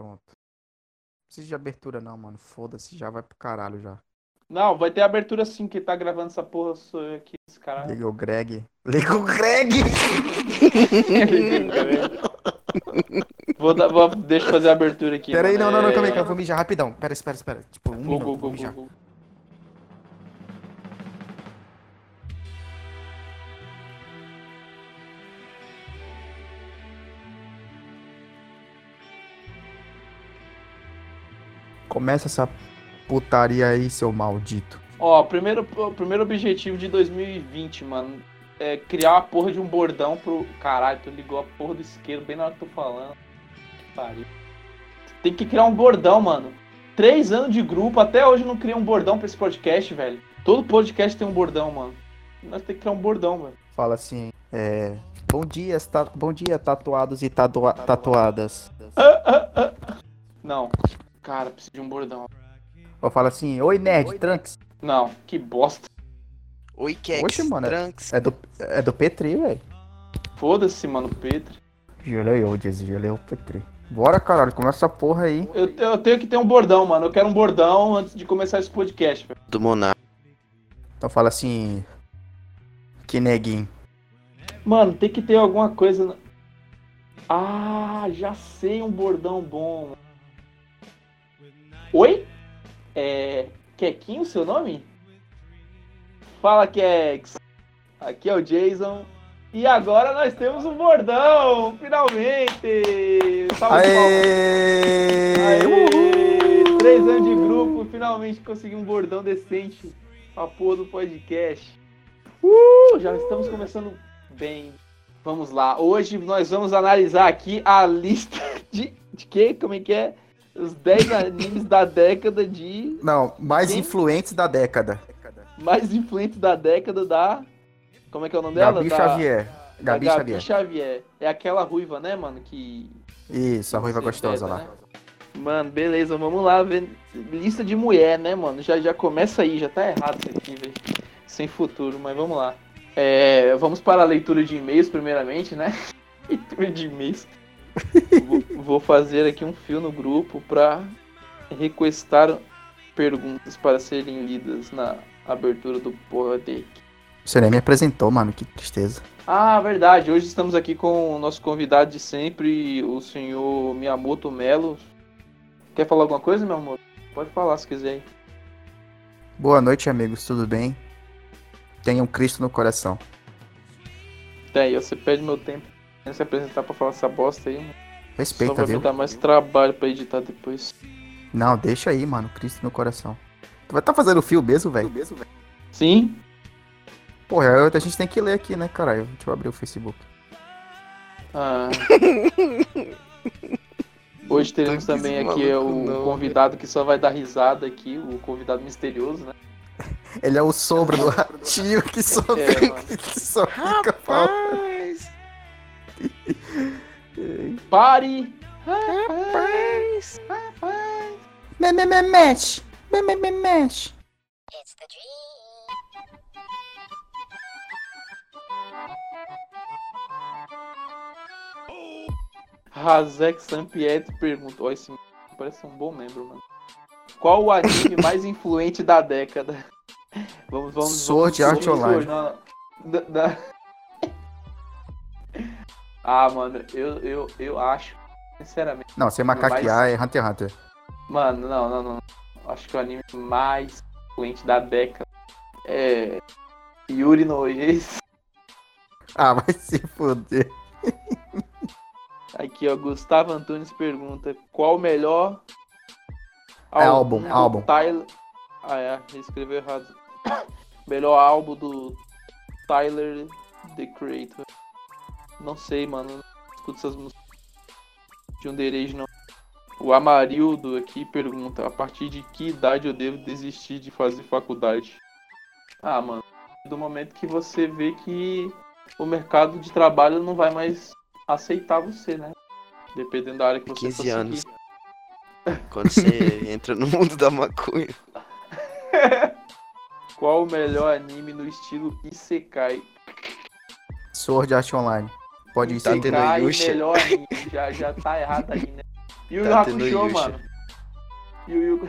Pronto. Não precisa de abertura não, mano. Foda-se, já vai pro caralho já. Não, vai ter abertura sim, que tá gravando essa porra sou eu aqui, esse cara. Liga o Greg. Liga o Greg! vou, dar, vou, deixa eu fazer a abertura aqui. Pera aí, não, não, não, É, calma aí, que eu vou mijar rapidão. Pera, espera, espera. Tipo, um Go, minuto, go, vou go, mijar. go, go. Começa essa putaria aí, seu maldito. Ó, primeiro, o primeiro objetivo de 2020, mano, é criar a porra de um bordão pro. Caralho, tu ligou a porra do isqueiro bem na hora que eu tô falando. Que pariu. Tem que criar um bordão, mano. Três anos de grupo, até hoje não cria um bordão pra esse podcast, velho. Todo podcast tem um bordão, mano. Nós temos que criar um bordão, velho. Fala assim, é. Bom dia, ta... bom dia, tatuados e tatua... tatuadas. Não. Cara, preciso de um bordão. Ou fala assim, oi nerd, Trunks. Não, que bosta. Oi, Kex, Oxe, mano, é- Trunks. É do, é do Petri, velho. Foda-se, mano, Pedro. Gelei, diz, gelei o Petri. Bora, caralho, começa essa porra aí. Eu, te- eu tenho que ter um bordão, mano. Eu quero um bordão antes de começar esse podcast, velho. Do Monar. Então fala assim. Que neguinho. Mano, tem que ter alguma coisa. na- Ah, já sei um bordão bom. Oi? É. Quequinho, seu nome? Fala, Kex. Aqui é o Jason. E agora nós temos um bordão! Finalmente! Salve de palmas. Aê! Aê! Uhul! Três anos de grupo, finalmente consegui um bordão decente pra pôr do podcast. Uh, já estamos começando bem. Vamos lá. Hoje nós vamos analisar aqui a lista de. De quê? Como é que é? Os 10 animes da década de. Não, mais Quem? influentes da década. Mais influentes da década da. Como é que é o nome dela? Gabi da, Xavier. da Gabi, Gabi Xavier. Xavier. É aquela ruiva, né, mano? Que. Isso, a ruiva gostosa pega, lá. né? Mano, beleza, vamos lá ver lista de mulher, né, mano? Já, já começa aí, já tá errado isso aqui, velho. Sem futuro, mas vamos lá. É, vamos para a leitura de e-mails, primeiramente, né? leitura de e-mails. Vou, fazer aqui um fio no grupo pra requestar perguntas para serem lidas na abertura do podcast. Você nem me apresentou, mano, que tristeza. Ah, verdade. Hoje estamos aqui com o nosso convidado de sempre, o senhor Miyamoto Melo. Quer falar alguma coisa, meu amor? Pode falar se quiser. Boa noite, amigos, tudo bem? Tenham Cristo no coração. Aí, ó, você perde meu tempo sem se apresentar pra falar essa bosta aí. mano. Só Respeita, vai me viu? dar mais trabalho pra editar depois. Não, deixa aí, mano, Cristo no coração. Tu vai tá fazendo fio mesmo, velho? Sim? Porra, a gente tem que ler aqui, né, caralho? Deixa eu abrir o Facebook. Ah. Hoje teremos também aqui, maluco o não, convidado que só vai dar risada aqui, o convidado misterioso, né? Ele é o sombra do ratinho que só, É, mano. que só fica falando. Rapaz, Pare! rapaz. Me, me, me, mexe. Me, me, me, mexe. Razek Sampietro pergunta. Ó, esse parece um bom membro, mano. Qual o anime mais influente da década? Vamos, vamos. Sword vamos, Art vamos- Online. não, não. Ah, mano, eu, eu, eu acho, sinceramente. Não, sem macaquear é Hunter x Hunter. Mano, não, não, não. Acho que o anime mais influente da década é. Yuri no Ace. Ah, vai se foder. Aqui, ó, Gustavo Antunes pergunta: qual o melhor É álbum, do álbum. Tyler... Ah, é, escreveu errado. melhor álbum do Tyler The Creator. Não sei, mano. Não escuto essas músicas de underage, não. O Amarildo aqui pergunta: a partir de que idade eu devo desistir de fazer faculdade? Ah, mano, do momento que você vê que o mercado de trabalho não vai mais aceitar você, né? Dependendo da área que você 15 for seguir. anos. Quando você entra no mundo da maconha. Qual o melhor anime no estilo Isekai? Sword Art Online. Pode ir Tá tendo Yusha. melhor. Já, já tá errado aí, né? Yu Yu Tá Hakusho, mano. Yu Yu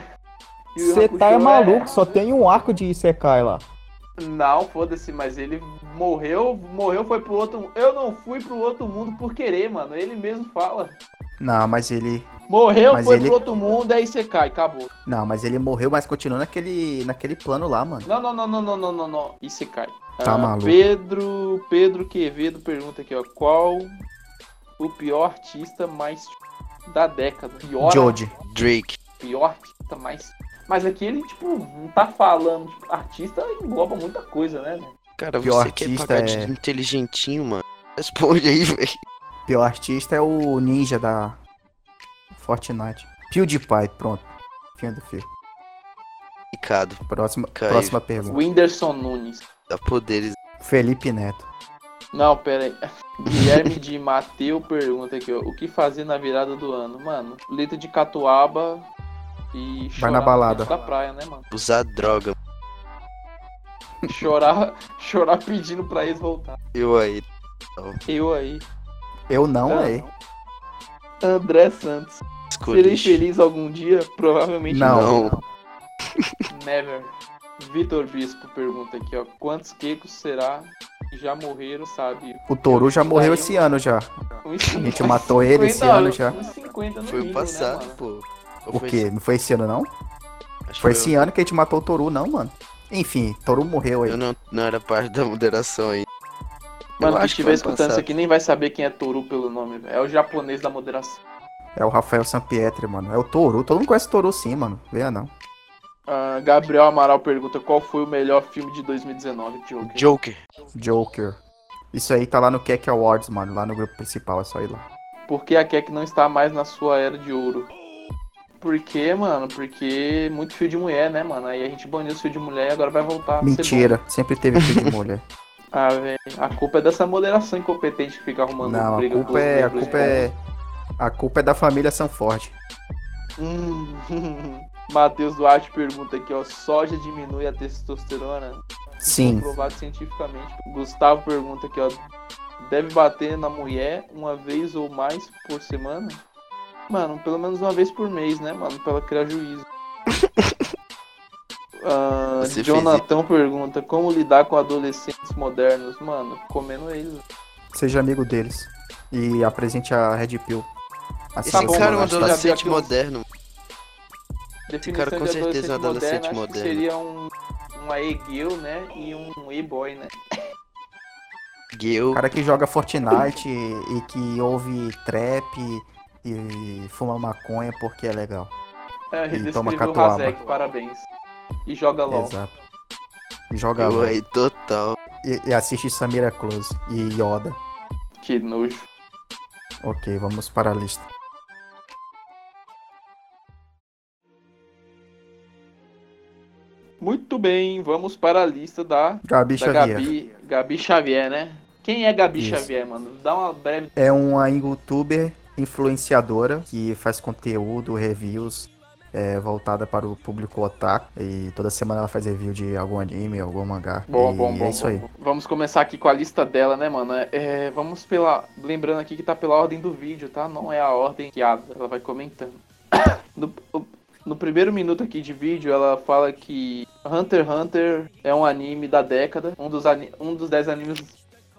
Você tá é maluco, só tem um arco de Isekai lá. Não, foda-se, mas ele morreu, morreu, foi pro outro. Eu não fui pro outro mundo por querer, mano. Ele mesmo fala. Não, mas ele. Morreu, Mas foi ele- pro outro mundo, aí você cai, acabou. Não, mas ele morreu, mas continua naquele, naquele plano lá, mano. Não, não, não, não, não, não, não, não. E você cai. Tá maluco. Pedro, Pedro Quevedo pergunta aqui, ó. Qual o pior artista mais da década? Pior, Jody. Drake. pior artista mais. Mas aqui ele, tipo, não tá falando. Tipo, artista engloba muita coisa, né? velho? Cara, Pior você quer artista pagar é- de inteligentinho, mano? Responde aí, velho. Pior artista é o ninja da Fortnite. PewDiePie, pronto. Fim do fio. Complicado. Próxima, próxima pergunta. Whindersson Nunes. Dá poderes. Felipe Neto. Não, pera aí. Guilherme de Mateu pergunta aqui, ó. O que fazer na virada do ano? Mano, letra de catuaba e chorar na no balada. da praia, né, mano? Usar droga. Chorar, chorar pedindo pra eles voltar. Eu aí. Eu aí. Eu não, Ah, é. André Santos. Serei Escolhi. feliz algum dia? Provavelmente Não. Não. Never. Vitor Bispo pergunta aqui, ó. Quantos quecos será que já morreram, sabe? O Toru já morreu esse ano já. A gente matou ele esse 50, ano já. Uns 50 no Foi mínimo, né, passado, pô. Ou O foi quê? esse- Não foi esse ano, não? acho Foi esse ano que a gente matou o Toru, não, mano. Enfim, Toru morreu aí. Eu não, não era parte da moderação aí. Mano, quem acho que estiver escutando isso passado. aqui nem vai saber quem é Toru pelo nome, velho. É o japonês da moderação. É o Rafael Sampietri, mano. É o Toru. Todo mundo conhece o Toru sim, mano. Venha não. Ah, Gabriel Amaral pergunta qual foi o melhor filme de 2019, Joker. Joker. Joker. Isso aí tá lá no Keck Awards, mano. Lá no grupo principal, é só ir lá. Por que a Keck não está mais na sua era de ouro? Por quê, mano? Porque muito fio de mulher, né, mano? Aí a gente baniu os fios de mulher e agora vai voltar. a ser Mentira. Sempre teve filho de mulher. Ah, velho. A culpa é dessa moderação incompetente que fica arrumando Não, a briga culpa é. A culpa é. A culpa é da família Sanford. Hum. Matheus Duarte pergunta aqui, ó. Soja diminui a testosterona? Sim. Comprovado cientificamente. Gustavo pergunta aqui, ó. Deve bater na mulher uma vez ou mais por semana? Mano, pelo menos uma vez por mês, né, mano? Pra ela criar juízo. Você fez Jonathan pergunta como lidar com adolescentes modernos, mano, comendo eles. Seja amigo deles. E apresente a Red Pill. Assim Esse bom, cara é um adolescente moderno. Definição cara com certeza é um adolescente moderno. Seria um, uma e-girl, né? E um e-boy, né? Gil. O cara que joga Fortnite e, e que ouve trap e fuma maconha porque é legal. É, ele toma catuaba. Razek, parabéns. E joga LOL. Exato. Joga LOL. aí, total. e, e assiste Samira Close e Yoda. Que nojo. Ok, vamos para a lista. Muito bem, vamos para a lista da, Gabi da Xavier. Gabi, Gabi Xavier, né? Quem é Gabi Isso. Xavier, mano? Dá uma breve. É uma youtuber influenciadora que faz conteúdo, reviews é, voltada para o público otaku. E toda semana ela faz review de algum anime, algum mangá. Bom, e bom, bom. é isso bom, aí. bom. Vamos começar aqui com a lista dela, né, mano? É, é, vamos pela. Lembrando aqui que tá pela ordem do vídeo, tá? Não é a ordem que ela vai comentando. No, no primeiro minuto aqui de vídeo, ela fala que Hunter x Hunter é um anime da década, um dos, um dos 10 animes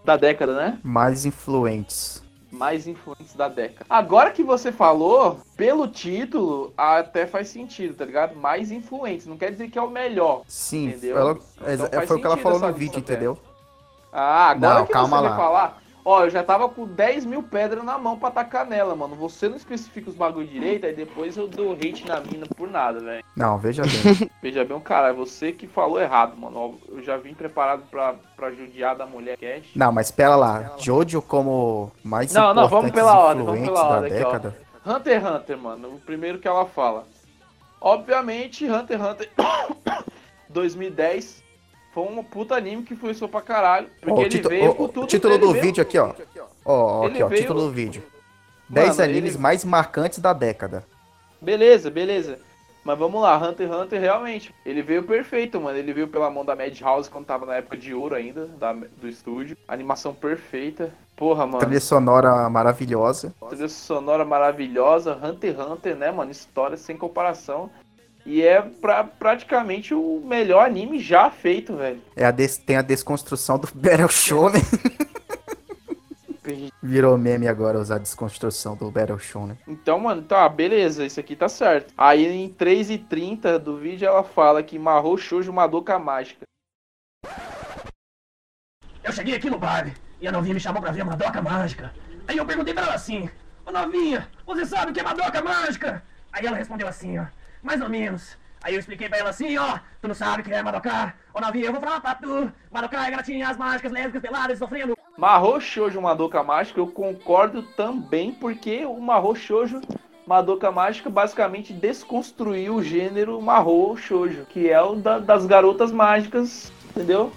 da década, né? Mais influentes. Mais influentes da década. Agora que você falou, pelo título, até faz sentido, tá ligado? Mais influentes, não quer dizer que é o melhor. Sim, Entendeu? ela, Então é- faz foi o que ela falou no vídeo, até. entendeu? Ah, agora Não, que calma você lá. vai falar, ó, eu já tava com 10 mil pedras na mão pra tacar nela, mano. Você não especifica os bagulho direito, aí depois eu dou hate na mina por nada, velho. Não, veja bem. Veja bem, cara, é você que falou errado, mano. Eu já vim preparado pra, pra judiar da mulher cash. Não, mas pera lá. Jojo como mais Não, não, vamos pela ordem, vamos pela ordem aqui, ó. Hunter x Hunter, mano. O primeiro que ela fala. Obviamente, Hunter x Hunter 2010 foi um puta anime que influenciou pra caralho. Porque Ó, o ele tito- veio ó, com o tudo. título ele do veio- vídeo aqui, ó. Ó, aqui, ó, veio- título do vídeo. 10 Mano, animes ele- mais marcantes da década. Beleza, beleza. Mas vamos lá, Hunter x Hunter realmente, ele veio perfeito, mano. Ele veio pela mão da Madhouse quando tava na época de ouro ainda, da, do estúdio. Animação perfeita. Porra, mano. Trilha sonora maravilhosa. Trilha sonora maravilhosa. Hunter x Hunter, né, mano? História sem comparação. E é pra, praticamente o melhor anime já feito, velho. É a des- tem a desconstrução do Battle Shonen. Virou meme agora usar a desconstrução do Battle Shonen. Então, mano, tá, beleza, isso aqui tá certo. Aí em 3h30 do vídeo ela fala que Mahou Shoujo Madoka Mágica. Eu cheguei aqui no bar e a novinha me chamou pra ver a Madoka Mágica. Aí eu perguntei pra ela assim: Ô novinha, você sabe o que é Madoka Mágica? Aí ela respondeu assim, ó, mais ou menos. Aí eu expliquei pra ela assim, ó, tu não sabe o que é Madoka? Ô novinha, eu vou falar pra tu. Madoka é garotinhas mágicas, lésbicas, peladas, sofrendo. Mahou Shoujo Madoka Mágica, eu concordo também, porque o Mahou Shoujo Madoka Mágica basicamente desconstruiu o gênero Mahou Shoujo, que é o da- das garotas mágicas, entendeu?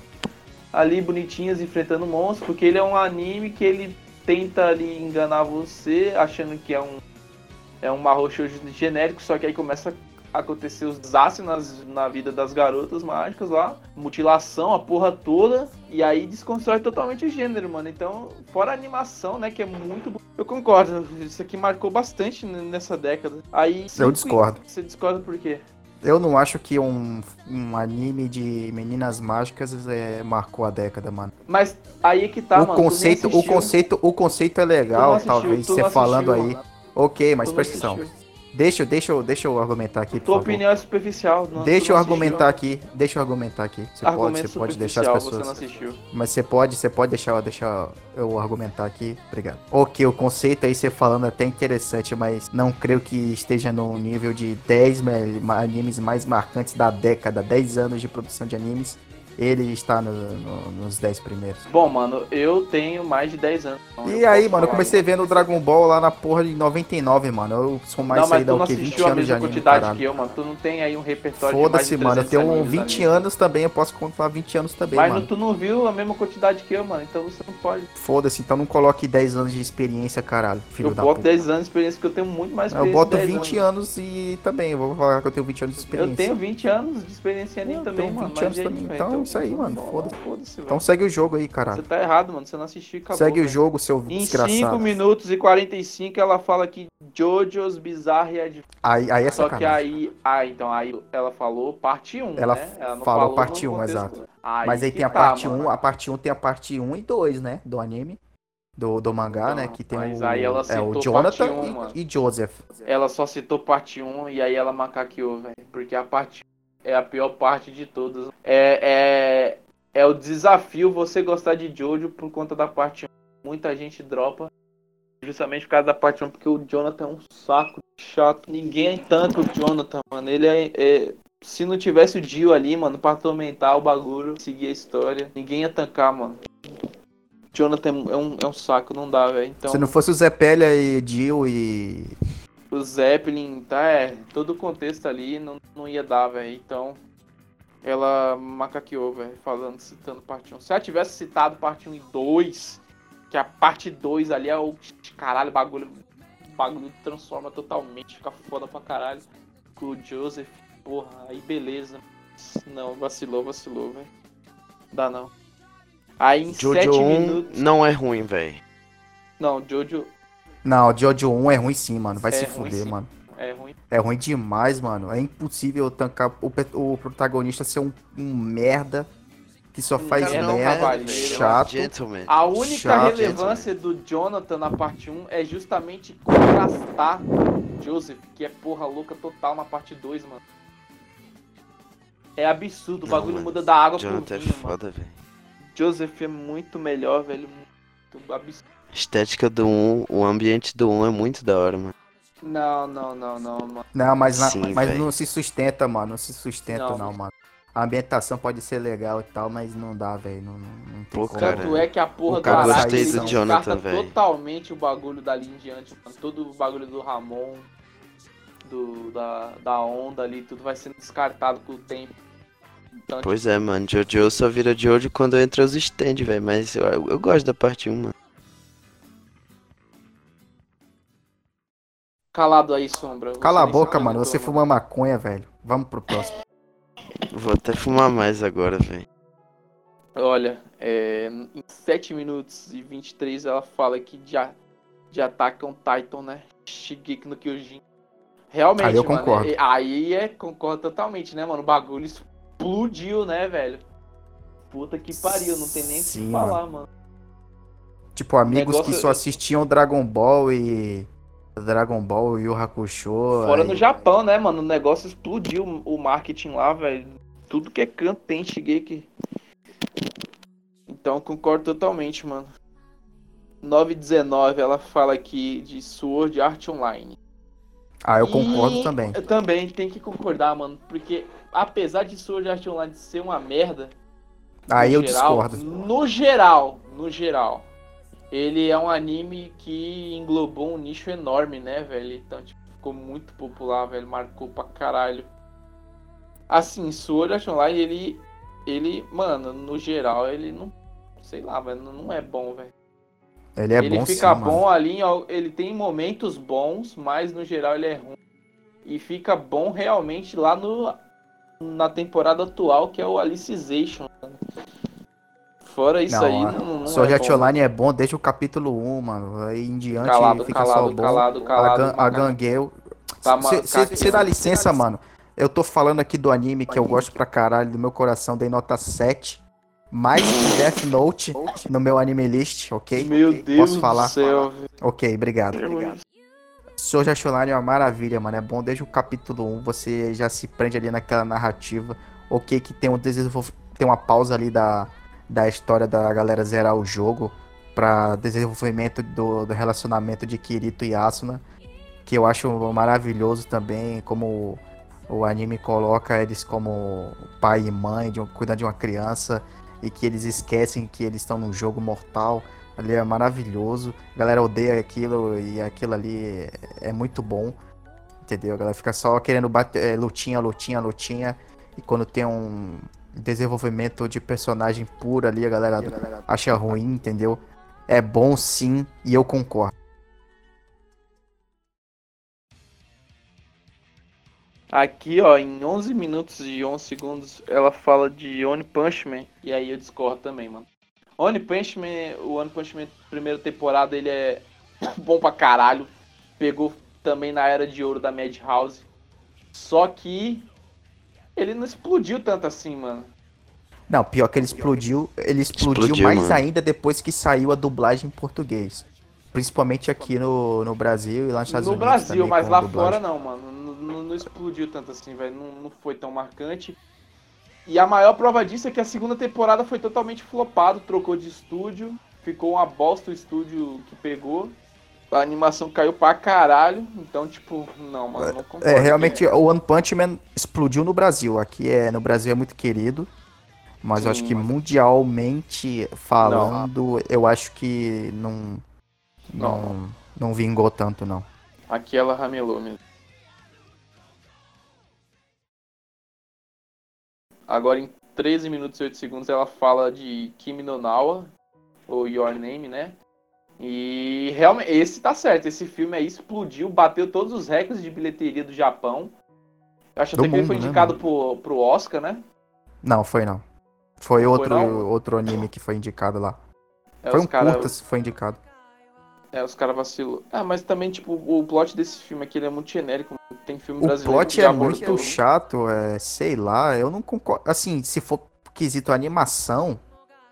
Ali bonitinhas enfrentando monstros, porque ele é um anime que ele tenta ali enganar você, achando que é um é um Mahou Shoujo genérico, só que aí começa a acontecer os desastres nas, na vida das garotas mágicas lá, mutilação, a porra toda, e aí desconstrói totalmente o gênero, mano. Então, fora a animação, né, que é muito bo- Eu concordo, isso aqui marcou bastante nessa década. Aí Eu discordo. Você discorda por quê? Eu não acho que um, um anime de meninas mágicas é, marcou a década, mano. Mas aí é que tá, o, mano. conceito, o conceito, o conceito é legal, assistiu, talvez você falando assistiu, aí. mano. Ok, mas presta atenção. Deixa, eu- deixa, eu- deixa eu argumentar aqui, Tua opinião é superficial. não- Deixa tu eu argumentar aqui, deixa eu argumentar aqui. Você pode, Argumento você pode deixar as pessoas. Você não assistiu. Mas você pode, você pode deixar, deixar eu argumentar aqui. Obrigado. Ok, o conceito aí você falando é até interessante, mas não creio que esteja no nível de 10 me- ma- animes mais marcantes da década, 10 anos de produção de animes. Ele está no- no- nos 10 primeiros. Bom, mano, eu tenho mais de 10 anos. então E eu aí, mano, eu comecei vendo Dragon Ball lá na porra de 99, mano. Eu sou mais não, mas aí da tu não o quê? 20 assistiu a anos de mesma anime, quantidade caralho. que eu, mano. Tu não tem aí um repertório Foda-se, mano. Eu 300 tenho animes 20 ali. anos também, eu posso contar 20 anos também, Mas mano. tu não viu a mesma quantidade que eu, mano. Então você não pode. Foda-se, então não coloque 10 anos de experiência, caralho. Filho eu da boto puta. 10 anos de experiência, porque eu tenho muito mais Eu experiência. boto que 10 20 anos. e também, eu vou falar que eu tenho 20 anos de experiência. Eu tenho 20 anos de experiência em anime Eu também, tenho mano. 20 mas anos também, então isso aí, mano, foda-se. Foda-se, Então segue o jogo aí, Você caralho. tá errado, mano. Você não assistiu acabou. segue o velho. jogo, seu Em 5 desgraçado. minutos e 45 ela fala que Jojo's Bizarre Adventure. Aí, aí é Só que aí, ah, então aí ela falou parte 1, Ela né? Ela falou no parte 1, contexto. exato. Aí Mas aí tem a tá, parte mano. 1, a parte 1 tem a parte 1 e 2, né? Do anime. Do, do mangá, Não, né? Que tem mas o, aí ela é, citou o parte Jonathan um, e- mano. e, Joseph. Ela só citou parte 1 e aí ela macaqueou, velho. Porque a parte 1 é a pior parte de todas. É, é, é o desafio você gostar de Jojo por conta da parte 1. Muita gente dropa justamente por causa da parte 1, porque o Jonathan é um saco chato. Ninguém tanto o Jonathan, mano. Ele é, é- Se não tivesse o Dio ali, mano, pra atormentar o bagulho, seguir a história, ninguém ia tancar, mano. Jonathan é um, é um saco, não dá, velho. Então, Se não fosse o Zé Pélia e Jill e. o Zeppelin, tá, é, todo o contexto ali não, não ia dar, velho. Então, ela macaqueou, velho, falando, citando parte 1. Se ela tivesse citado parte 1 e 2, que a parte 2 ali é o caralho, o bagulho, o bagulho transforma totalmente, fica foda pra caralho. Com o Joseph, porra, aí beleza. Não, vacilou, vacilou, velho. Dá não. Aí em 7 Jojo 1 minutos. não é ruim, velho. Não, Jojo Não, o Jojo 1 é ruim sim, mano. Vai É se fuder, sim. mano. é ruim. É ruim demais, mano. É impossível tancar o, o protagonista ser um, um merda que só faz não merda, é, é um chato. Gentleman. A única Chato, relevância do Jonathan na parte 1 é justamente contrastar Joseph, que é porra louca total na parte 2, mano. É absurdo, o Não, bagulho mano, muda da água pro Jonathan é vinho, mano. foda, velho. Joseph é muito melhor, velho. Muito absurdo. Estética do 1, o ambiente do 1 é muito da hora, mano. Não, não, não, não, mano. Não, mas, na- Sim, mas não se sustenta, mano. Não se sustenta, Não. não, mano. A ambientação pode ser legal e tal, mas não dá, velho. Não, não, não tem Pô, como. cara, Tanto é que a porra o do ele do descarta Jonathan, velho. totalmente o bagulho dali em diante, mano. Todo o bagulho do Ramon, do, da, da onda ali, tudo vai sendo descartado com o tempo. Então, Pois é, mano. Jojo só vira Jojo quando entra os stand, velho. Mas eu, eu gosto da parte 1, mano. Calado aí, Sombra. Você Cala a boca, mano. Você fuma maconha, velho. Vamos pro próximo. Vou até fumar mais agora, velho. Olha, é, em 7 minutos e 23 ela fala que de, a- de Attack on Titan, né? Shigeki no Kyojin. Realmente, Aí eu mano, concordo. é- aí é, concordo totalmente, né, mano? O bagulho explodiu, né, velho? Puta que pariu, não tem nem o que Sim, falar, mano. Tipo, amigos Negócio- que só assistiam Dragon Ball e. Dragon Ball e Yu Hakusho. Fora aí- no Japão, né, mano? O negócio explodiu o marketing lá, velho. Tudo que é canto tem Shigeki. Então concordo totalmente, mano. 919, ela fala aqui de Sword Art Online. Ah, eu concordo E também. Eu também tenho que concordar, mano. Porque apesar de Sword Art Online ser uma merda. Aí eu geral, discordo. No geral, no geral. Ele é um anime que englobou um nicho enorme, né, velho? Então, tipo, ficou muito popular, velho. Marcou pra caralho. Assim, Sword Art Online, ele. Ele, mano, no geral, ele não. Sei lá, velho. Não é bom, velho. Ele é ele bom fica sim, bom mano. ali, ele tem momentos bons, mas no geral ele é ruim. E fica bom realmente lá no na temporada atual, que é o Alicization. Fora isso Não, aí, a- não, não Sword é Art bom. Online é bom desde o capítulo 1, mano. Aí em diante Calado, fica calado, só bom. calado, a, calado. Gan- a. Gangueu. Tá, Você cara, dá licença, mano. Eu tô falando aqui do anime que eu gosto pra caralho, do meu coração, dei nota 7. Mais que Death Note no meu anime list, ok? Meu Deus Posso falar? do céu. Ok, obrigado. Sword Art Online é uma maravilha, mano. É bom desde o capítulo 1, você já se prende ali naquela narrativa. Ok, que tem um desenvolv... tem uma pausa ali da, da história da galera zerar o jogo pra desenvolvimento do, do relacionamento de Kirito e Asuna, que eu acho maravilhoso também, como o anime coloca eles como pai e mãe, de um, cuidando de uma criança, e que eles esquecem que eles estão num jogo mortal. Ali é maravilhoso. A galera odeia aquilo e aquilo ali é, é muito bom. Entendeu? A galera fica só querendo bater é, lutinha, lutinha, lutinha. E quando tem um desenvolvimento de personagem puro ali, a galera acha ruim, entendeu? É bom sim, e eu concordo. Aqui, ó, em 11 minutos e 11 segundos, ela fala de One Punch Man. E aí eu discordo também, mano. One Punch Man, o One Punch Man, primeira temporada, ele é bom pra caralho. Pegou também na era de ouro da Madhouse. Só que ele não explodiu tanto assim, mano. Não, pior que ele explodiu, ele explodiu, Explodiu, mais mano. ainda depois que saiu a dublagem em português. Principalmente aqui no, no Brasil e lá nos Estados no Unidos. Brasil, também, mas lá dublagem. fora não, mano. Não, não- não explodiu tanto assim, velho. Não, não foi tão marcante. E a maior prova disso é que a segunda temporada foi totalmente flopado, trocou de estúdio, ficou uma bosta o estúdio que pegou. A animação caiu pra caralho, então, tipo, não, mano, não concordo. É, realmente o One Punch Man explodiu no Brasil. Aqui é no Brasil é muito querido. Mas eu acho Sim, que mas- mundialmente falando, eu acho que não, não, não vingou tanto, não. Aqui ela ramelou mesmo. Agora em 13 minutos e 8 segundos ela fala de Kimi no Nawa, ou Your Name, né? E realmente, esse tá certo, esse filme aí explodiu, bateu todos os recordes de bilheteria do Japão. Eu acho Do até que ele foi mundo, né, indicado pro, pro Oscar, né? Não, foi não. Foi Não foi, outro, não? outro anime que foi indicado lá. É, foi um cara- curta se foi indicado. É, os caras vacilou. Ah, mas também, tipo, o plot desse filme aqui ele é muito genérico. Tem filme O brasileiro plot que já é muito chato, é, sei lá, eu não concordo. Assim, se for quesito animação,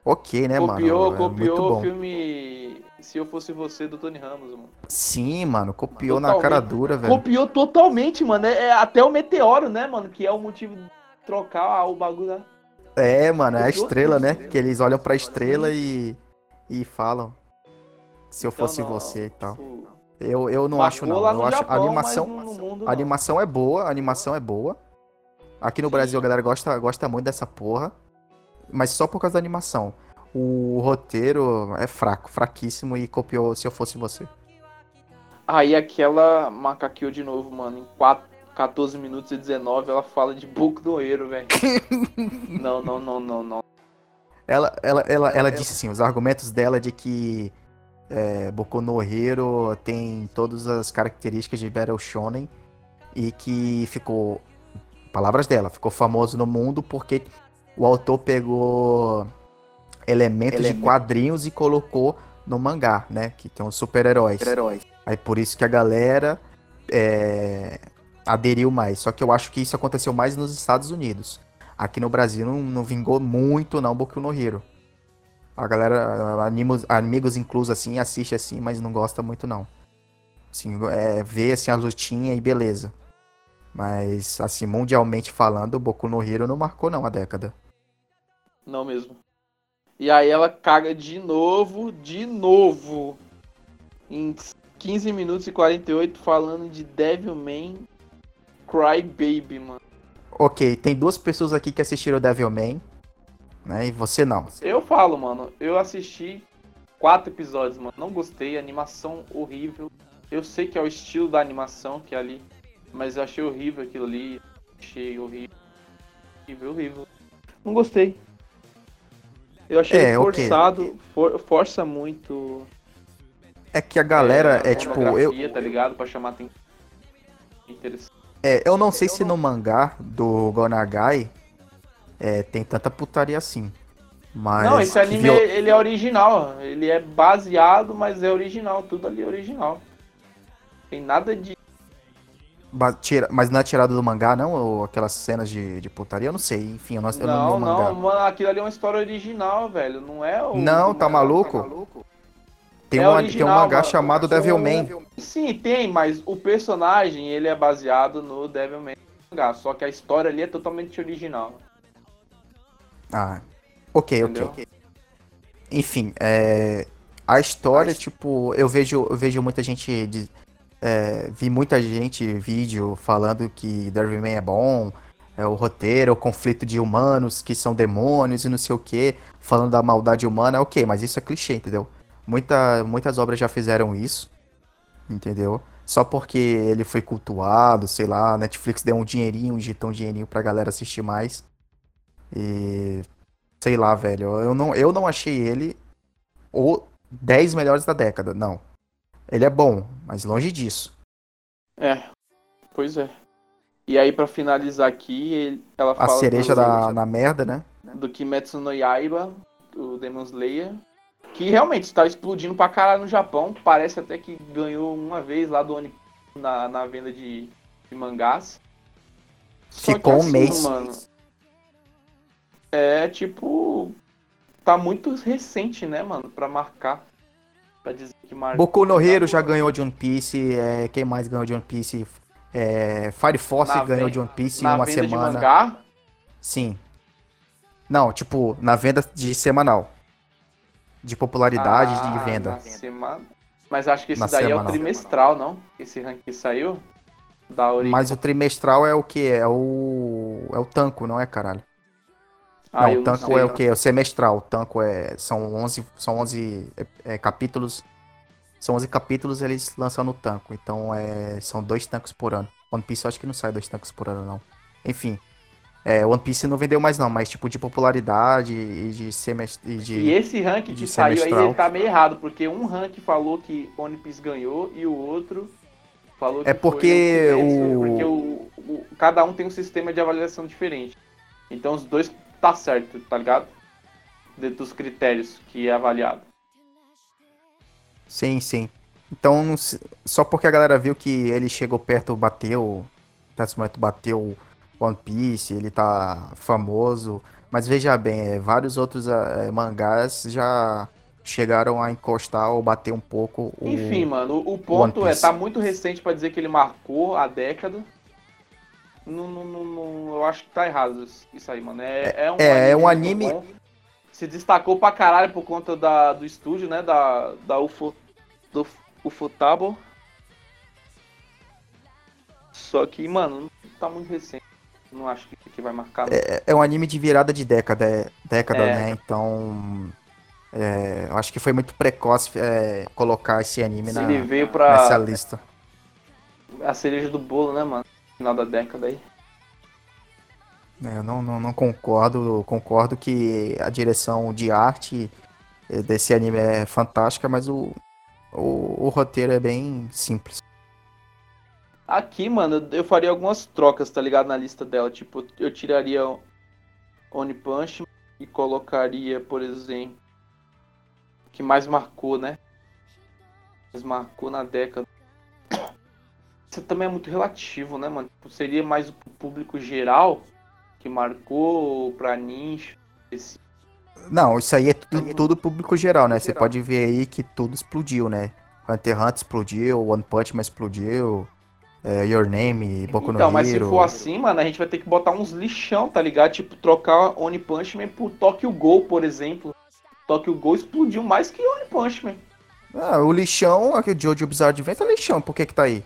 ok, né, Copiou, mano? É copiou muito o bom. filme Se Eu Fosse Você, do Tony Ramos, mano. Sim, mano, copiou na Totalmente. cara dura, velho. Copiou totalmente, mano. É, é até o Meteoro, né, mano? Que é o motivo de trocar o bagulho lá. É, mano, é a estrela, né? né? Que eles olham pra estrela e, e falam. Se eu Então, fosse não, você e tal. Eu, eu não acho, não. Eu acho Japão, a animação. mas no, no mundo, A animação é boa, a animação é boa. Aqui no Sim. Brasil a galera gosta, gosta muito dessa porra. Mas só por causa da animação. O roteiro é fraco, fraquíssimo e copiou se eu fosse você. Aí aquela macaqueou de novo, mano. Em 4, 14 minutos e 19, ela fala de Boku do Eiro, velho. não, não, não, não, não. Ela, ela, ela, ela disse assim, os argumentos dela de que é, Boku no Hero tem todas as características de Battle Shonen e que ficou, palavras dela, ficou famoso no mundo porque o autor pegou elementos de Elemento. quadrinhos e colocou no mangá, né? Que tem os super-heróis. Aí por isso que a galera é, aderiu mais. Só que eu acho que isso aconteceu mais nos Estados Unidos. Aqui no Brasil não, não vingou muito não Boku no Hero. A galera, animos, amigos inclusos assim, assiste assim, mas não gosta muito não. Assim, é, vê assim a lutinha e beleza. Mas assim, mundialmente falando, o Boku no Hero não marcou não a década. Não mesmo. E aí ela caga de novo, de novo. Em 15 minutos e 48 falando de Devilman Cry Baby, mano. Ok, tem duas pessoas aqui que assistiram Devilman, né? E você não. Eu falo, mano, eu assisti quatro episódios, mano. Não gostei, animação horrível. Eu sei que é o estilo da animação que é ali, mas eu achei horrível aquilo ali. Achei horrível. Horrível, horrível. Não gostei. Eu achei É, forçado, for- força muito. É que a galera é, é, tipo, eu, tá ligado? Pra chamar atenção. Interessante. é, eu não sei se no mangá do Gonagai é, tem tanta putaria assim. Mas Não, esse anime viol- ele é original. Ele é baseado, mas é original. Tudo ali é original. Tem nada de. Mas não é tirado do mangá, não? Ou aquelas cenas de, de putaria? Eu não sei. Enfim, eu não, eu não li o mangá. não, mano, aquilo ali é uma história original, velho. Não é o. Não, do tá mangá. maluco? Tem, É um, original, tem um mangá mano. chamado Devilman. Sim, tem, mas o personagem ele é baseado no Devilman mangá. Só que a história ali é totalmente original. Ah, ok, Entendeu? ok. Enfim, é, a história, tipo, eu vejo, eu vejo muita gente. de- é, vi muita gente vídeo falando que Devilman é bom, é o roteiro, o conflito de humanos que são demônios e não sei o que, falando da maldade humana, ok, mas isso é clichê, entendeu? Muita, muitas obras já fizeram isso, entendeu? Só porque ele foi cultuado, sei lá, Netflix deu um dinheirinho, injetou um dinheirinho pra galera assistir mais. E sei lá, velho, eu não, eu não achei ele o 10 melhores da década, não. Ele é bom, mas longe disso. É, pois é. E aí, pra finalizar aqui, ele- ela A fala cereja do, da, na merda, né? do Kimetsu no Yaiba, o Demon Slayer, que realmente está explodindo pra caralho no Japão. Parece até que ganhou uma vez lá do Oni na, na venda de, de mangás. Só Ficou um assim, mês. Mano, é tipo. Tá muito recente, né, mano, pra marcar. Pra dizer que marcou. Boku no Hero já ganhou de One Piece. é, quem mais ganhou de One Piece? É, Fire Force Na ganhou de One Piece em uma venda de semana. mangá. Sim. Não, tipo, na venda de semanal. De popularidade Ah, de venda. semana. Mas acho que esse Na daí é o semanal. trimestral, não? Esse ranking que saiu. Da origem. Mas o trimestral é o que? É o. É o tanco, não é, caralho? Ah, não, o tanco sei. é o que? É o semestral. O tanco é. São 11, são 11 é, é, capítulos. São 11 capítulos eles lançam no tanco. Então é, são dois tancos por ano. One Piece eu acho que não sai dois tancos por ano, não. Enfim. É, One Piece não vendeu mais, não, mas tipo de popularidade e de semestre. E de... E esse rank que saiu aí, semestral. ele tá meio errado, porque um rank falou que One Piece ganhou e o outro falou que É porque foi o- porque o, o- cada um tem um sistema de avaliação diferente. Então os dois tá certo, tá ligado? Dentro dos critérios que é avaliado. Sim, sim. Então, só porque a galera viu que ele chegou perto, bateu. Nesse momento bateu One Piece, ele tá famoso. Mas veja bem, é, vários outros eh, mangás já chegaram a encostar ou bater um pouco o. Enfim, mano, o, o ponto é, tá muito recente pra dizer que ele marcou a década. Não, não, não, eu acho que tá errado isso- aí, mano. É, é um é, é um anime- bom. Se destacou pra caralho por conta da, do estúdio, né? Da, da UFO, do Ufotable. Só que, mano, tá muito recente. Não acho que, que vai marcar. não. É, é um anime de virada de década, é- década, É. né? Então. é, eu acho que foi muito precoce é, colocar esse anime na, ele veio nessa pra lista. a cereja do bolo, né, mano? Final da década aí. É, Eu não, não, não concordo. Concordo que a direção de arte eh, desse anime é fantástica, mas o, o, o roteiro é bem simples. Aqui, mano, eu faria algumas trocas, tá ligado? Na lista dela. Tipo, eu tiraria Oni Punch e colocaria, por exemplo, que mais marcou, né? Mais marcou na década. Isso também é muito relativo, né, mano? Tipo, seria mais o público geral que marcou pra nicho. Esse... Não, isso aí é tudo, tudo público geral, né? Você pode ver aí que tudo explodiu, né? Hunter Hunter explodiu, One Punch Man explodiu, é, Your Name, Boku no Então, mas se Hero. for assim, mano, a gente vai ter que botar uns lixão, tá ligado? Tipo, trocar Oni Punch Man por Tokyo Ghoul, por exemplo. Tokyo Ghoul explodiu mais que Oni Punch Man. Ah, o lixão, aquele Jojo Bizarre Adventure é lixão, por que que tá aí?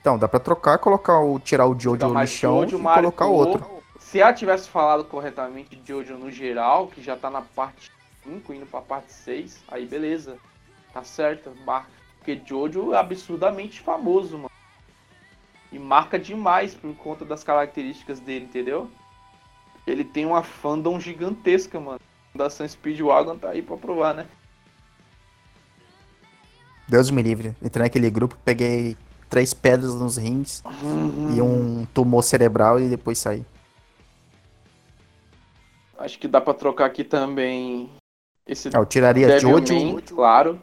Então, dá pra trocar, colocar o, tirar o Jojo lixão Jojo e colocar marcou. outro. Se ela tivesse falado corretamente de Jojo no geral, que já tá na parte 5, indo pra parte 6, aí beleza. Tá certo, marca. Porque Jojo é absurdamente famoso, mano. E marca demais por conta das características dele, entendeu? Ele tem uma fandom gigantesca, mano. A Fundação Speedwagon tá aí pra provar, né? Deus me livre. Entrei naquele grupo, peguei três pedras nos rins e um tumor cerebral e depois saí. Acho que dá pra trocar aqui também esse Ah, eu tiraria Devilman, Jojo. claro.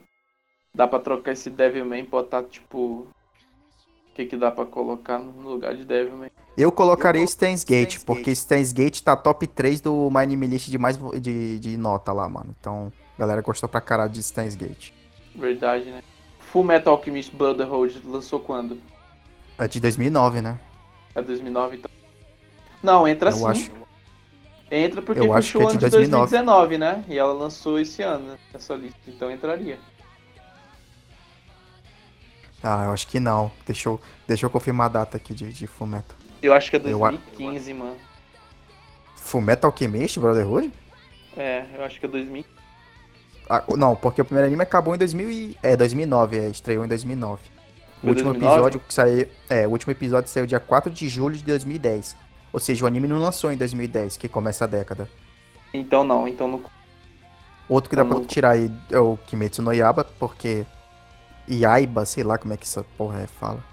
Dá pra trocar esse Devilman e botar, tipo... O que que dá pra colocar no lugar de Devilman? Eu colocaria Gate, porque Stans Gate tá top 3 do My Anime List de mais de, de nota lá, mano. Então, a galera gostou pra caralho de Stans Gate. Verdade, né? Full Metal Alchemist Brotherhood lançou quando? É de 2009, né? É 2009, então? Não, entra Eu sim. acho. Entra porque eu acho fechou que é ano de de 2009. 2019, né? E ela lançou esse ano, né? essa lista. Então entraria. Ah, eu acho que não. Deixa eu, deixa eu confirmar a data aqui de, de Fullmetal. Eu acho que é Eu a- 2015, mano. Fullmetal Alchemist, Brotherhood? É, eu acho que é 2000. Ah, não, porque o primeiro anime acabou em 2000 e... É, 2009, é, estreou em 2009. O Foi último 2009? episódio que saiu... É, o último episódio saiu dia 4 de julho de 2010. Ou seja, o anime não lançou em 2010, que começa a década. Então não, então não. Outro que dá Então pra tirar aí é o Kimetsu no Yaba, porque... Yaiba, sei lá como é que essa porra é, fala.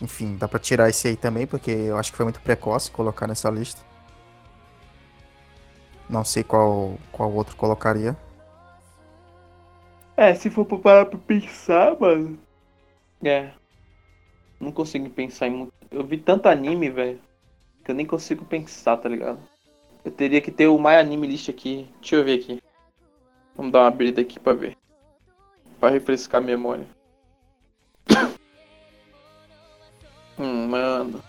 Enfim, dá pra tirar esse aí também, porque eu acho que foi muito precoce colocar nessa lista. Não sei qual, qual outro colocaria. É, se for pra parar pra pensar, mano. É. Não consigo pensar em muito. Eu vi tanto anime, velho. Que eu nem consigo pensar, tá ligado? Eu teria que ter o My Anime List aqui. Deixa eu ver aqui. Vamos dar uma abrida aqui pra ver. Pra refrescar a memória. hum, mano.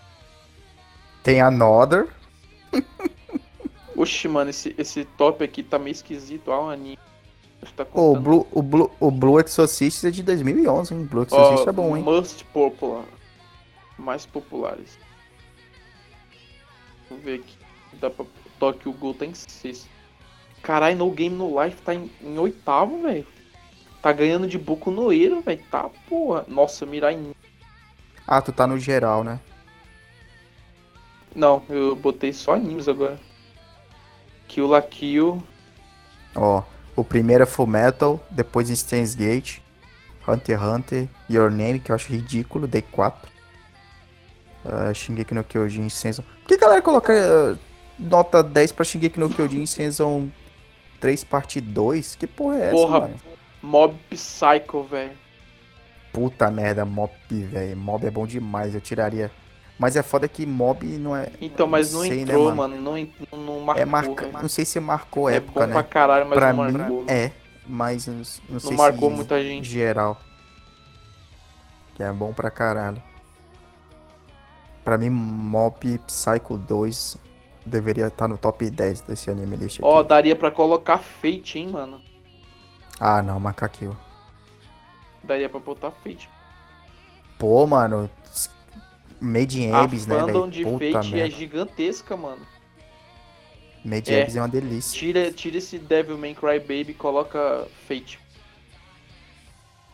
Tem Another. Oxi, mano, esse, esse top aqui tá meio esquisito. Ah, o anime. Tá Pô, o. Blue, o, Blue, o Blue Exorcist é de 2011, hein? Blue Exorcist Ó, é bom, hein? Most popular. Mais populares. Vou ver aqui. Dá pra... Tokyo Ghoul tá em sexto. Caralho, No Game No Life tá em, em oitavo, velho. Tá ganhando de Boku no Hero, velho. Tá, porra. Nossa, Mirai... Ah, tu tá no geral, né? Não, eu botei só animes agora. Kill la Kill. Ó, o primeiro é Full Metal, depois Steins Gate, Hunter x Hunter, Your Name, que eu acho ridículo, Day 4. Uh, Shingeki no Kyojin Season. Por que a galera coloca eh, nota 10 pra Shingeki no Kyojin Season 3 parte 2? Que porra é essa, Porra. mano? Mob Psycho, velho. Puta merda, Mob, velho. Mob é bom demais, eu tiraria. Mas é foda que Mob não é. Então, mas não sei, né, entrou, mano? mano. Não, não marcou, É marca... Não sei se marcou É época, bom né? pra caralho, mas pra não mim marcou. é, mas não, não sei Não marcou se muita gente. geral. Que é bom pra caralho. Pra mim, Mob Psycho 2 deveria estar no top 10 desse anime list. Ó, daria pra colocar Fate, hein, mano. Ah, não, Macaquil. Daria pra botar Fate. Pô, mano. Made in A Abyss, né, fandom velho? de Puta Fate é merda. gigantesca, mano. Made in é. Abyss é uma delícia. Tira, tira esse Devil May Cry Baby e coloca Fate.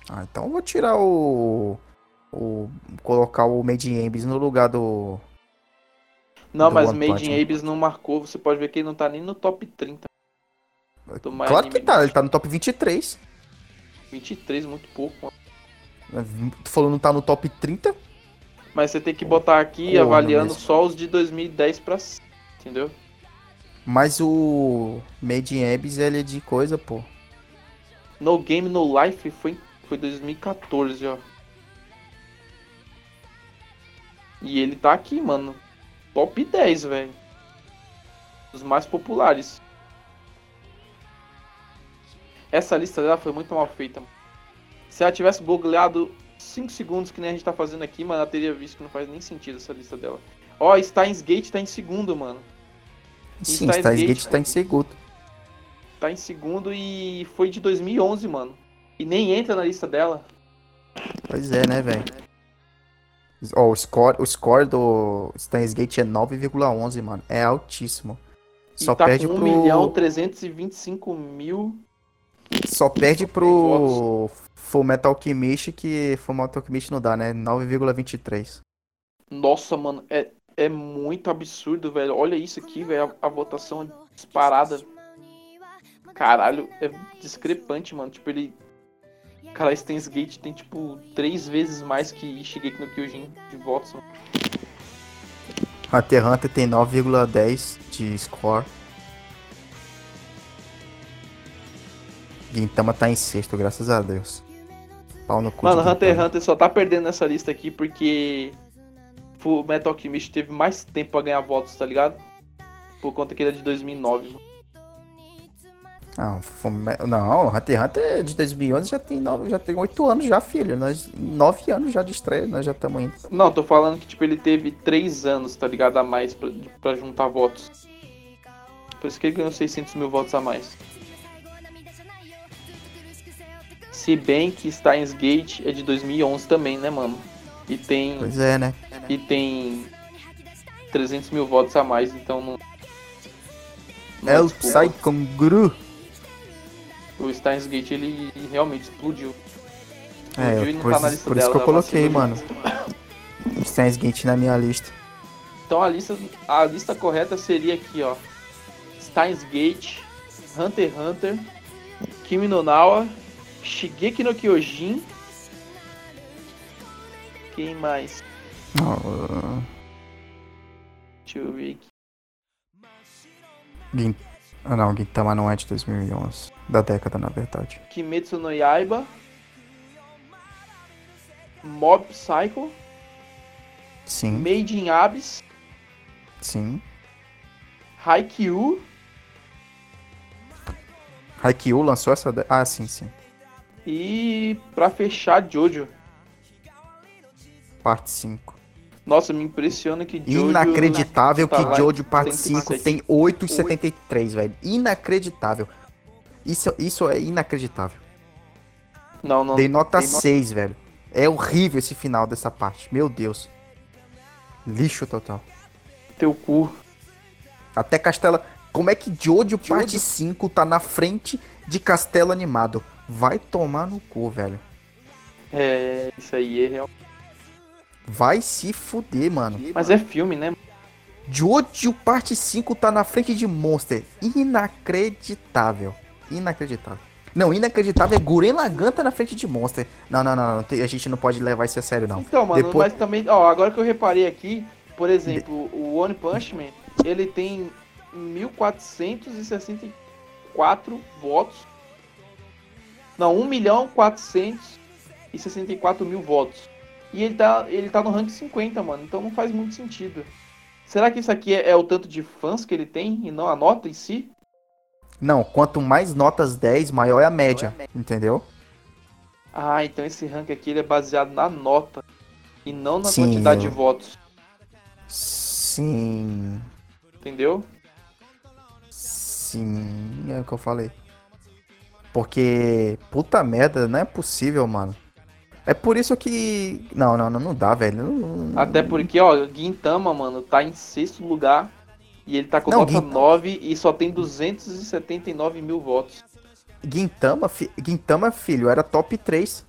Ah, então eu vou tirar o... o... Colocar o Made in Abyss no lugar do... Não, Do mas One Made Punch in. Abyss não marcou. Você pode ver que ele não tá nem no top 30. Do My Claro que tá, ele tá no top 23. 23, muito pouco, mano. Tu falou não tá no top 30? Mas você tem que botar aqui Porra, avaliando só os de 2010 pra cima, entendeu? Mas o Made in Abyss, ele é de coisa, pô. No Game No Life foi, foi 2014, ó. E ele tá aqui, mano. Top 10, velho. Os mais populares. Essa lista dela foi muito mal feita. Se ela tivesse bloqueado 5 segundos, que nem a gente tá fazendo aqui, mano, ela teria visto que não faz nem sentido essa lista dela. Ó, Steins Gate tá em segundo, mano. Sim, Steins Steins Gate, Gate tá em segundo. Tá em segundo e foi de 2011, mano. E nem entra na lista dela. Pois é, né, velho? Ó, o score, o score do Steins Gate é 9,11, mano. É altíssimo. E Só tá perde com 1 pro. milhão 325 mil. Só perde pro Full Metal Alchemist, que Full Metal Alchemist não dá, né? 9,23. Nossa, mano, é, é muito absurdo, velho. Olha isso aqui, velho. A, a votação é disparada. Caralho, é discrepante, mano. Tipo, ele. Cara, Steins Gate tem, tipo, três vezes mais que Shigeki no Kyojin de votos. mano. Hunter x Hunter tem 9,10 de score. Gintama tá em sexto, graças a Deus. Pau no cu Mano, Hunter x. Hunter só tá perdendo nessa lista aqui porque. O Metal Alchemist teve mais tempo pra ganhar votos, tá ligado? Por conta que ele é de 2009. mano. Não, não, Hunter x Hunter é de 2011 já tem, nove, já tem 8 anos já, filho. Nós, 9 anos já de estreia, nós já estamos indo. Não, tô falando que, tipo, ele teve três anos, tá ligado? A mais pra, pra juntar votos. Por isso que ele ganhou 600 mil votos a mais. Se bem que Steins Gate é de 2011 também, né, mano? E tem, Pois é, né? e tem 300 mil votos a mais, então não... não É o desculpa. Psychon Guru. O Steins Gate, ele realmente explodiu. É, Explodiu e não por, tá isso- por isso que dela, eu coloquei, vacilo. mano. Steins Gate na minha lista. Então a lista, a lista correta seria aqui, ó. Steins Gate, Hunter x Hunter, Kimi no Nawa, Shigeki no Kyojin. Quem mais? Não, Deixa eu ver aqui. Gin... Ah, não, Gintama não é de 2011. Da década, na verdade. Kimetsu no Yaiba. Mob Psycho, Sim, Made in Abyss, sim. Haikyuu, Haikyuu lançou essa... Ah, sim, sim. E pra fechar Jojo. Parte 5. Nossa, me impressiona que Jojo Inacreditável tá que Jojo Parte 77. 5 tem 8,73, velho. Inacreditável. Isso, isso é inacreditável. Não, não. Dei nota Dei nota- 6, velho. É horrível esse final dessa parte. Meu Deus. Lixo total. Teu cu. Até Castelo. Como é que Jojo Parte 5 tá na frente de Castelo Animado? Vai tomar no cu, velho. É, isso aí é real. Vai se fuder, mano. Mas é filme, né? Jojo Parte 5 tá na frente de Monster. Inacreditável. Inacreditável. Não, inacreditável é Guren Lagann tá na frente de Monster. Não, não, não, não. A gente não pode levar isso a sério, não. Então, mano, Depois- mas também, ó, agora que eu reparei aqui, por exemplo, o One Punch Man, ele tem 1464 votos. Não, 1 milhão 464 mil votos. E ele tá, ele tá no rank 50, mano, então não faz muito sentido. Será que isso aqui é, é o tanto de fãs que ele tem e não a nota em si? Não, quanto mais notas 10, maior é a média. Entendeu? Ah, então esse rank aqui ele é baseado na nota e não na Sim, quantidade de votos, Sim. entendeu? Sim, é o que eu falei. Porque, puta merda, não é possível, mano. É por isso que. Não, não, não, dá, velho. Não- Até porque, ó, Guintama, mano, tá em sexto lugar e ele tá com Não, nota Guin- 9 e só tem 279 mil votos. Gintama, fi... Gintama, filho, era top 3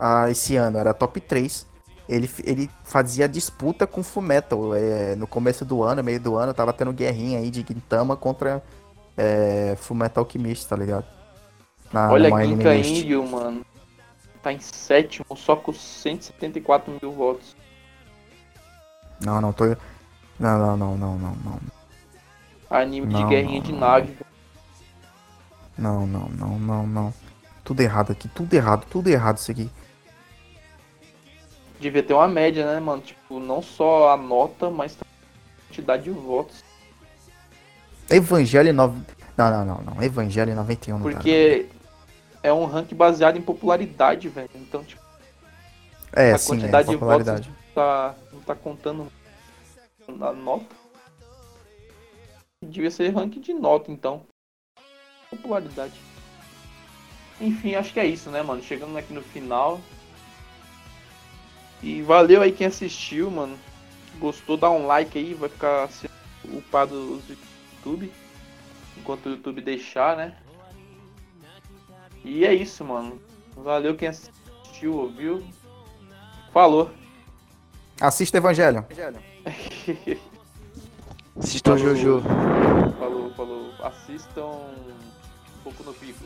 ah, esse ano, era top 3. Ele, ele fazia disputa com Fullmetal. É, no começo do ano, meio do ano, tava tendo guerrinha aí de Gintama contra é, Fullmetal Alchemist, tá ligado? Na, Olha List. Inryu, mano. tá em sétimo, só com 174 mil votos. Não, não, tô. Não, não, não, não, não, não. Anime de Não, guerrinha não, de não. nave. Não, não, não, não, não. Tudo errado aqui, tudo errado, tudo errado isso aqui. Devia ter uma média, né, mano? Tipo, não só a nota, mas também a quantidade de votos. Evangelho 9. Não, não, não, não. Evangelho 91 não dá, Porque é um ranking baseado em popularidade, velho. Então, tipo. É, a sim, é, quantidade de votos não tá, não tá contando na nota. Devia ser ranking de nota, então. Popularidade. Enfim, acho que é isso, né, mano? Chegando aqui no final. E valeu aí quem assistiu, mano. Gostou, dá um like aí, vai ficar sendo upado os YouTube. Enquanto o YouTube deixar, né? E é isso, mano. Valeu quem assistiu, ouviu. Falou. Assista Evangelho. Assistam Falou. Jojo. Falou, falou. Assistam um pouco no pico.